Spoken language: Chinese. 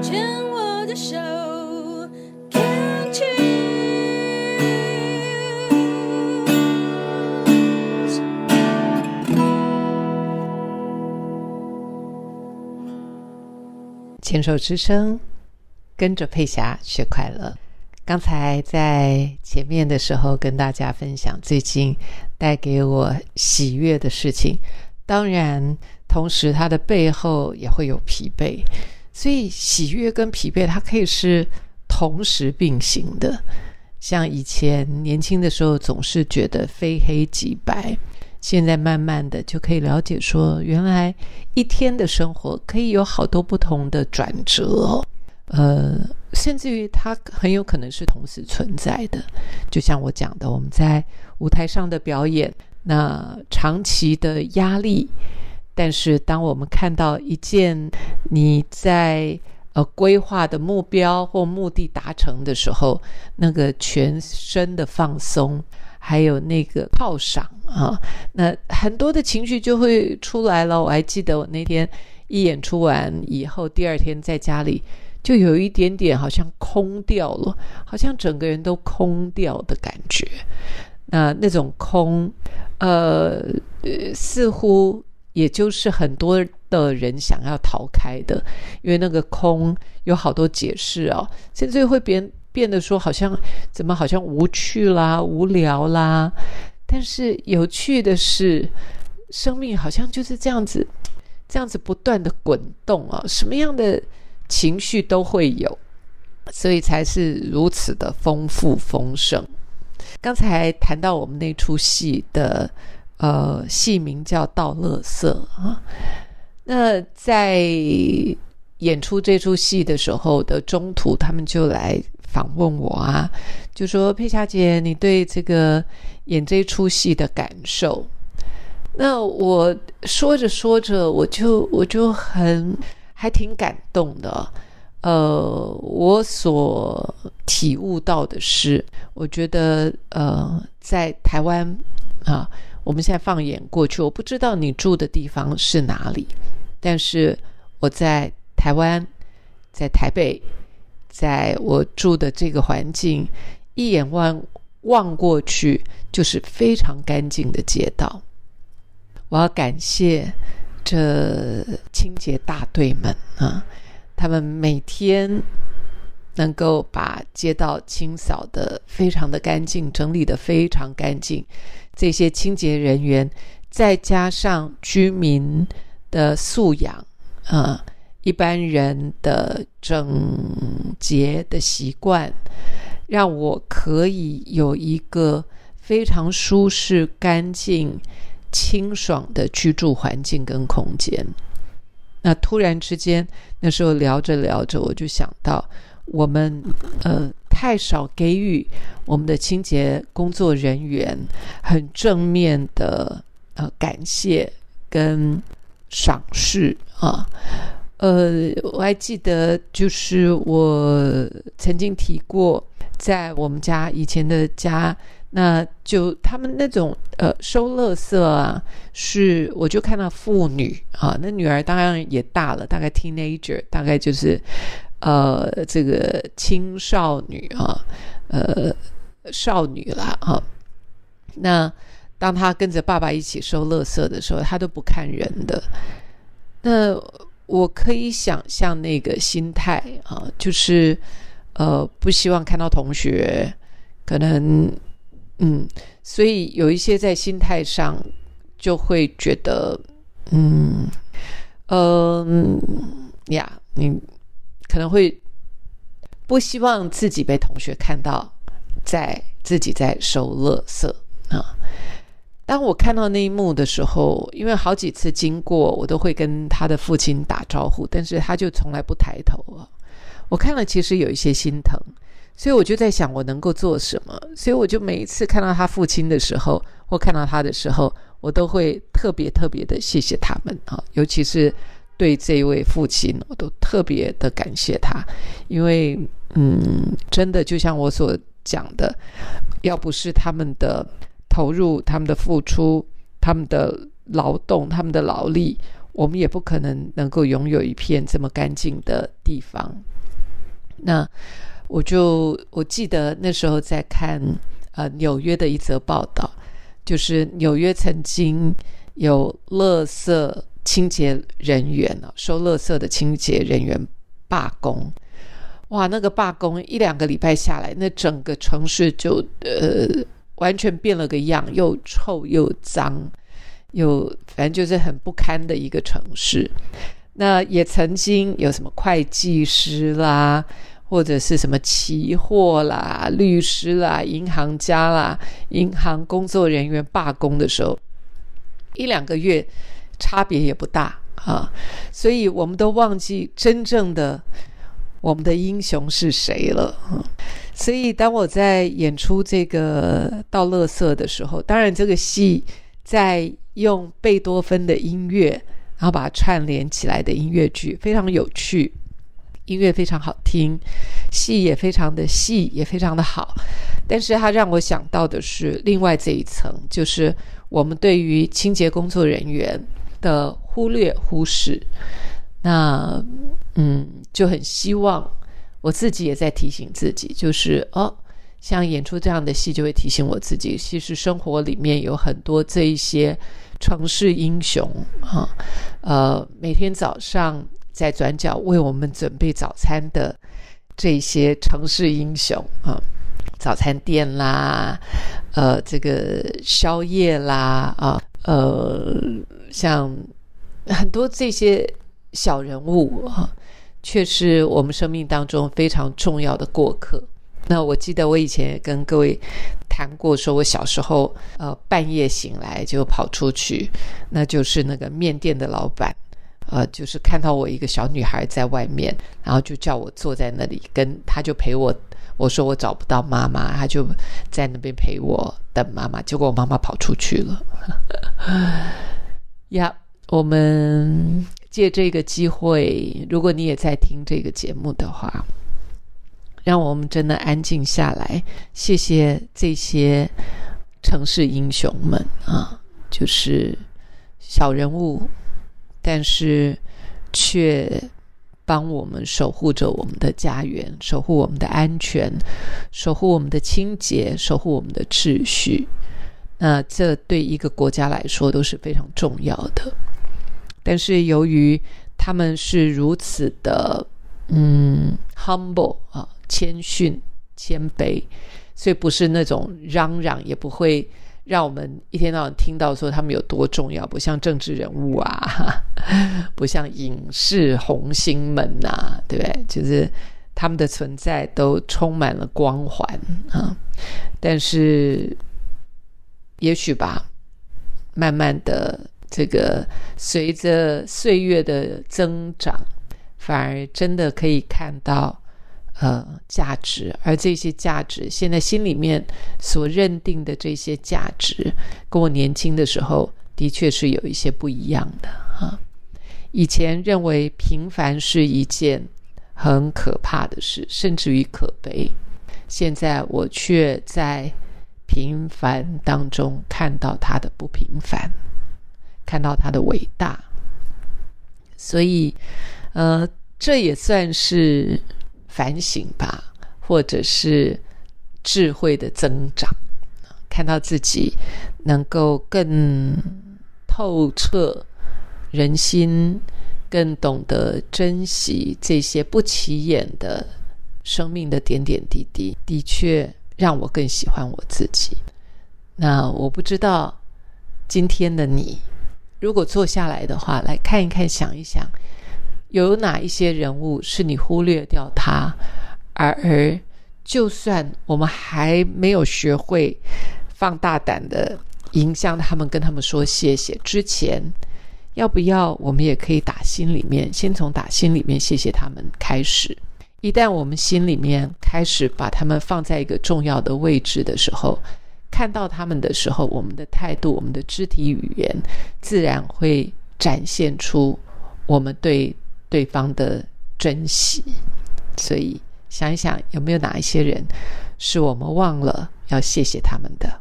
牵我的手，Can't choose？牵手之声，跟着佩霞学快乐。刚才在前面的时候跟大家分享最近带给我喜悦的事情，当然，同时它的背后也会有疲惫，所以喜悦跟疲惫它可以是同时并行的。像以前年轻的时候，总是觉得非黑即白，现在慢慢的就可以了解说，原来一天的生活可以有好多不同的转折。呃，甚至于它很有可能是同时存在的。就像我讲的，我们在舞台上的表演，那长期的压力，但是当我们看到一件你在呃规划的目标或目的达成的时候，那个全身的放松，还有那个犒赏啊，那很多的情绪就会出来了。我还记得我那天一演出完以后，第二天在家里。就有一点点好像空掉了，好像整个人都空掉的感觉。那那种空，呃，似乎也就是很多的人想要逃开的，因为那个空有好多解释哦，甚至会变变得说好像怎么好像无趣啦、无聊啦。但是有趣的是，生命好像就是这样子，这样子不断的滚动啊，什么样的？情绪都会有，所以才是如此的丰富丰盛。刚才谈到我们那出戏的呃戏名叫《倒乐色》啊，那在演出这出戏的时候的中途，他们就来访问我啊，就说佩霞姐，你对这个演这出戏的感受？那我说着说着，我就我就很。还挺感动的，呃，我所体悟到的是，我觉得，呃，在台湾啊，我们现在放眼过去，我不知道你住的地方是哪里，但是我在台湾，在台北，在我住的这个环境，一眼望望过去就是非常干净的街道，我要感谢。这清洁大队们啊，他们每天能够把街道清扫的非常的干净，整理的非常干净。这些清洁人员再加上居民的素养啊，一般人的整洁的习惯，让我可以有一个非常舒适干净。清爽的居住环境跟空间。那突然之间，那时候聊着聊着，我就想到，我们呃太少给予我们的清洁工作人员很正面的呃感谢跟赏识啊。呃，我还记得，就是我曾经提过，在我们家以前的家。那就他们那种呃收垃圾啊，是我就看到妇女啊，那女儿当然也大了，大概 teenager，大概就是呃这个青少女啊，呃少女啦啊。那当她跟着爸爸一起收垃圾的时候，她都不看人的。那我可以想象那个心态啊，就是呃不希望看到同学可能。嗯，所以有一些在心态上就会觉得，嗯，嗯呀，你可能会不希望自己被同学看到在自己在收垃圾啊。当我看到那一幕的时候，因为好几次经过，我都会跟他的父亲打招呼，但是他就从来不抬头啊。我看了，其实有一些心疼。所以我就在想，我能够做什么？所以我就每一次看到他父亲的时候，或看到他的时候，我都会特别特别的谢谢他们啊！尤其是对这一位父亲，我都特别的感谢他，因为嗯，真的就像我所讲的，要不是他们的投入、他们的付出、他们的劳动、他们的劳力，我们也不可能能够拥有一片这么干净的地方。那我就我记得那时候在看呃纽约的一则报道，就是纽约曾经有垃圾清洁人员啊，收垃圾的清洁人员罢工。哇，那个罢工一两个礼拜下来，那整个城市就呃完全变了个样，又臭又脏，又反正就是很不堪的一个城市。那也曾经有什么会计师啦，或者是什么期货啦、律师啦、银行家啦、银行工作人员罢工的时候，一两个月差别也不大啊，所以我们都忘记真正的。我们的英雄是谁了？所以当我在演出这个倒垃圾的时候，当然这个戏在用贝多芬的音乐，然后把它串联起来的音乐剧非常有趣，音乐非常好听，戏也非常的细，也非常的好。但是它让我想到的是另外这一层，就是我们对于清洁工作人员的忽略、忽视。那嗯，就很希望我自己也在提醒自己，就是哦，像演出这样的戏，就会提醒我自己，其实生活里面有很多这一些城市英雄啊，呃，每天早上在转角为我们准备早餐的这些城市英雄啊，早餐店啦，呃，这个宵夜啦，啊，呃，像很多这些。小人物啊，却是我们生命当中非常重要的过客。那我记得我以前也跟各位谈过，说我小时候呃半夜醒来就跑出去，那就是那个面店的老板，呃，就是看到我一个小女孩在外面，然后就叫我坐在那里，跟他就陪我。我说我找不到妈妈，他就在那边陪我等妈妈。结果我妈妈跑出去了。呀，我们。借这个机会，如果你也在听这个节目的话，让我们真的安静下来。谢谢这些城市英雄们啊，就是小人物，但是却帮我们守护着我们的家园，守护我们的安全，守护我们的清洁，守护我们的秩序。那这对一个国家来说都是非常重要的。但是由于他们是如此的，嗯，humble 啊，谦逊、谦卑，所以不是那种嚷嚷，也不会让我们一天到晚听到说他们有多重要，不像政治人物啊，不像影视红星们呐，对不对？就是他们的存在都充满了光环啊。但是也许吧，慢慢的。这个随着岁月的增长，反而真的可以看到呃价值，而这些价值现在心里面所认定的这些价值，跟我年轻的时候的确是有一些不一样的啊。以前认为平凡是一件很可怕的事，甚至于可悲，现在我却在平凡当中看到它的不平凡。看到他的伟大，所以，呃，这也算是反省吧，或者是智慧的增长。看到自己能够更透彻人心，更懂得珍惜这些不起眼的生命的点点滴滴，的确让我更喜欢我自己。那我不知道今天的你。如果坐下来的话，来看一看，想一想，有哪一些人物是你忽略掉他，而而就算我们还没有学会放大胆的迎向他们，跟他们说谢谢之前，要不要我们也可以打心里面，先从打心里面谢谢他们开始。一旦我们心里面开始把他们放在一个重要的位置的时候。看到他们的时候，我们的态度、我们的肢体语言，自然会展现出我们对对方的珍惜。所以，想一想，有没有哪一些人是我们忘了要谢谢他们的？